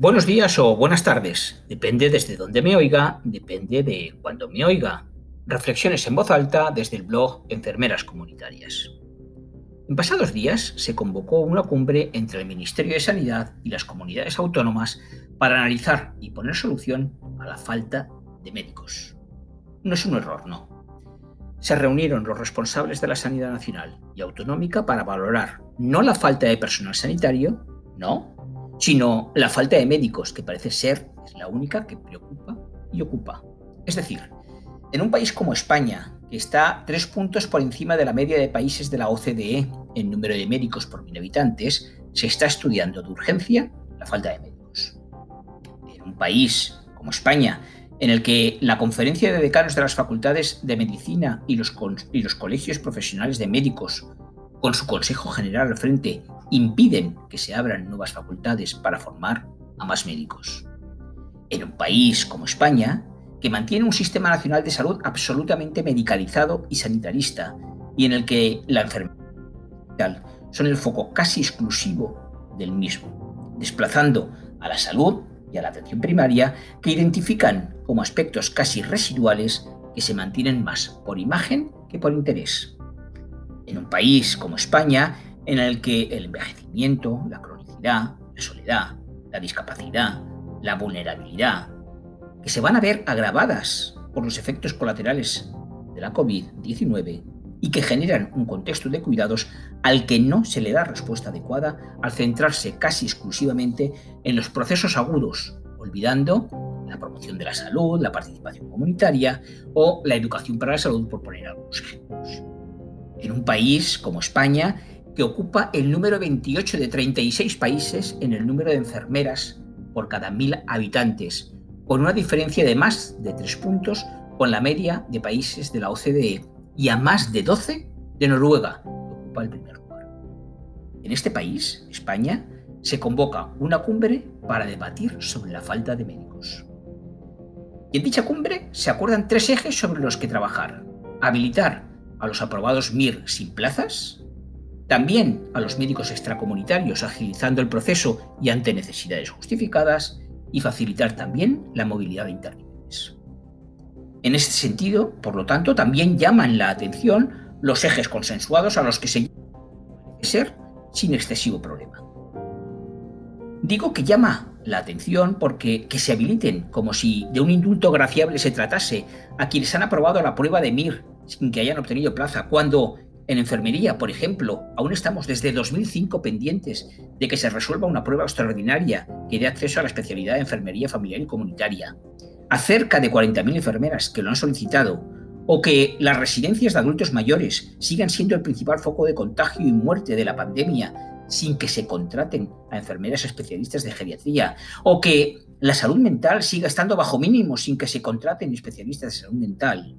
Buenos días o buenas tardes, depende desde dónde me oiga, depende de cuándo me oiga. Reflexiones en voz alta desde el blog Enfermeras Comunitarias. En pasados días se convocó una cumbre entre el Ministerio de Sanidad y las comunidades autónomas para analizar y poner solución a la falta de médicos. No es un error, no. Se reunieron los responsables de la sanidad nacional y autonómica para valorar no la falta de personal sanitario, no, sino la falta de médicos, que parece ser es la única que preocupa y ocupa. Es decir, en un país como España, que está tres puntos por encima de la media de países de la OCDE en número de médicos por mil habitantes, se está estudiando de urgencia la falta de médicos. En un país como España, en el que la Conferencia de Decanos de las Facultades de Medicina y los, y los colegios profesionales de médicos, con su Consejo General al frente, impiden que se abran nuevas facultades para formar a más médicos. En un país como España, que mantiene un sistema nacional de salud absolutamente medicalizado y sanitarista, y en el que la enfermedad son el foco casi exclusivo del mismo, desplazando a la salud y a la atención primaria que identifican como aspectos casi residuales que se mantienen más por imagen que por interés. En un país como España, en el que el envejecimiento, la cronicidad, la soledad, la discapacidad, la vulnerabilidad, que se van a ver agravadas por los efectos colaterales de la COVID-19 y que generan un contexto de cuidados al que no se le da respuesta adecuada al centrarse casi exclusivamente en los procesos agudos, olvidando la promoción de la salud, la participación comunitaria o la educación para la salud, por poner algunos ejemplos. En un país como España, que ocupa el número 28 de 36 países en el número de enfermeras por cada mil habitantes, con una diferencia de más de 3 puntos con la media de países de la OCDE y a más de 12 de Noruega, que ocupa el primer lugar. En este país, España, se convoca una cumbre para debatir sobre la falta de médicos. Y en dicha cumbre se acuerdan tres ejes sobre los que trabajar. Habilitar a los aprobados MIR sin plazas, también a los médicos extracomunitarios agilizando el proceso y ante necesidades justificadas y facilitar también la movilidad de intérpretes. En este sentido, por lo tanto, también llaman la atención los ejes consensuados a los que se ser sin excesivo problema. Digo que llama la atención porque que se habiliten como si de un indulto graciable se tratase a quienes han aprobado la prueba de MIR sin que hayan obtenido plaza, cuando en enfermería, por ejemplo, aún estamos desde 2005 pendientes de que se resuelva una prueba extraordinaria que dé acceso a la especialidad de enfermería familiar y comunitaria. A cerca de 40.000 enfermeras que lo han solicitado, o que las residencias de adultos mayores sigan siendo el principal foco de contagio y muerte de la pandemia sin que se contraten a enfermeras especialistas de geriatría, o que la salud mental siga estando bajo mínimo sin que se contraten especialistas de salud mental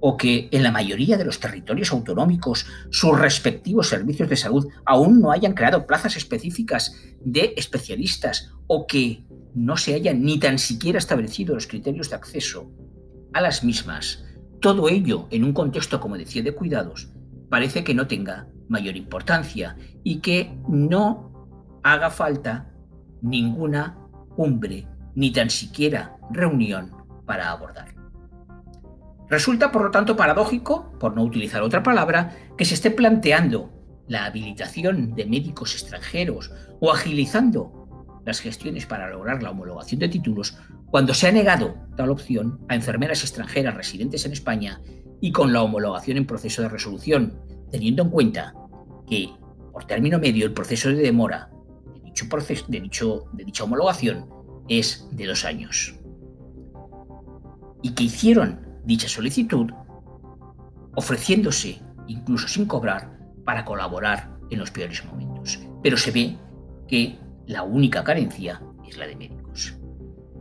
o que en la mayoría de los territorios autonómicos sus respectivos servicios de salud aún no hayan creado plazas específicas de especialistas o que no se hayan ni tan siquiera establecido los criterios de acceso a las mismas, todo ello en un contexto, como decía, de cuidados, parece que no tenga mayor importancia y que no haga falta ninguna cumbre ni tan siquiera reunión para abordarlo. Resulta, por lo tanto, paradójico, por no utilizar otra palabra, que se esté planteando la habilitación de médicos extranjeros o agilizando las gestiones para lograr la homologación de títulos cuando se ha negado tal opción a enfermeras extranjeras residentes en España y con la homologación en proceso de resolución, teniendo en cuenta que, por término medio, el proceso de demora de, dicho proceso, de, dicho, de dicha homologación es de dos años. Y que hicieron dicha solicitud, ofreciéndose, incluso sin cobrar, para colaborar en los peores momentos. Pero se ve que la única carencia es la de médicos.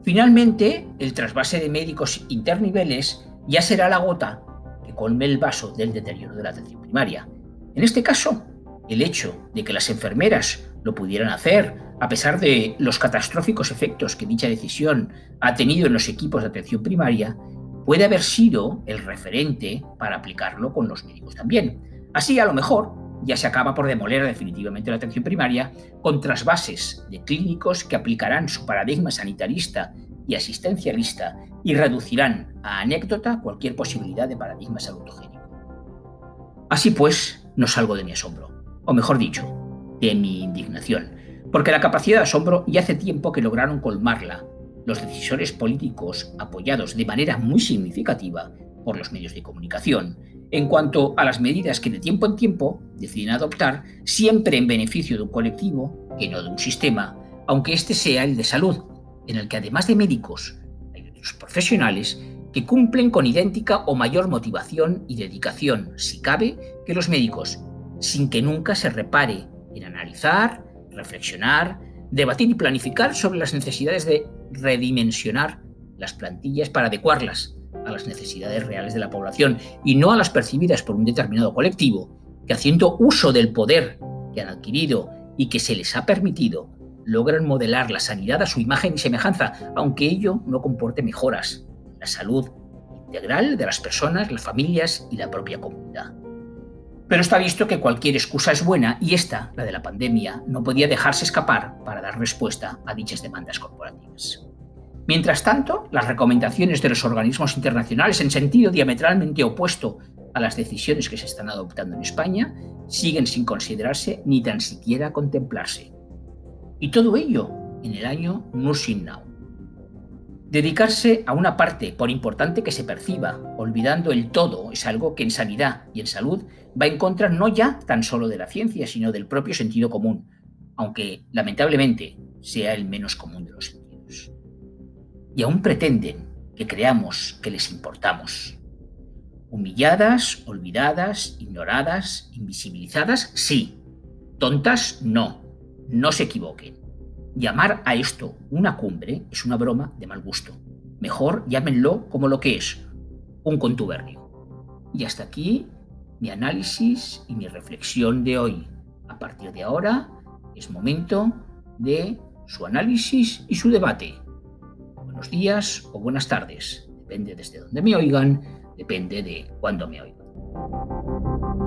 Finalmente, el trasvase de médicos interniveles ya será la gota que colme el vaso del deterioro de la atención primaria. En este caso, el hecho de que las enfermeras lo pudieran hacer, a pesar de los catastróficos efectos que dicha decisión ha tenido en los equipos de atención primaria, puede haber sido el referente para aplicarlo con los médicos también. Así, a lo mejor, ya se acaba por demoler definitivamente la atención primaria con trasvases de clínicos que aplicarán su paradigma sanitarista y asistencialista y reducirán a anécdota cualquier posibilidad de paradigma salutogénico. Así pues, no salgo de mi asombro, o mejor dicho, de mi indignación, porque la capacidad de asombro ya hace tiempo que lograron colmarla los decisores políticos apoyados de manera muy significativa por los medios de comunicación, en cuanto a las medidas que de tiempo en tiempo deciden adoptar, siempre en beneficio de un colectivo, que no de un sistema, aunque este sea el de salud, en el que además de médicos hay otros profesionales que cumplen con idéntica o mayor motivación y dedicación, si cabe, que los médicos, sin que nunca se repare en analizar, reflexionar, debatir y planificar sobre las necesidades de redimensionar las plantillas para adecuarlas a las necesidades reales de la población y no a las percibidas por un determinado colectivo que haciendo uso del poder que han adquirido y que se les ha permitido, logran modelar la sanidad a su imagen y semejanza, aunque ello no comporte mejoras en la salud integral de las personas, las familias y la propia comunidad. Pero está visto que cualquier excusa es buena y esta, la de la pandemia, no podía dejarse escapar para dar respuesta a dichas demandas corporativas. Mientras tanto, las recomendaciones de los organismos internacionales en sentido diametralmente opuesto a las decisiones que se están adoptando en España siguen sin considerarse ni tan siquiera contemplarse. Y todo ello en el año Nursing Now. Dedicarse a una parte, por importante que se perciba, olvidando el todo, es algo que en sanidad y en salud va en contra no ya tan solo de la ciencia, sino del propio sentido común, aunque lamentablemente sea el menos común de los sentidos y aún pretenden que creamos que les importamos. Humilladas, olvidadas, ignoradas, invisibilizadas, sí. Tontas, no. No se equivoquen. Llamar a esto una cumbre es una broma de mal gusto. Mejor llámenlo como lo que es, un contubernio. Y hasta aquí mi análisis y mi reflexión de hoy. A partir de ahora es momento de su análisis y su debate buenos días o buenas tardes. Depende desde donde me oigan, depende de cuándo me oigan.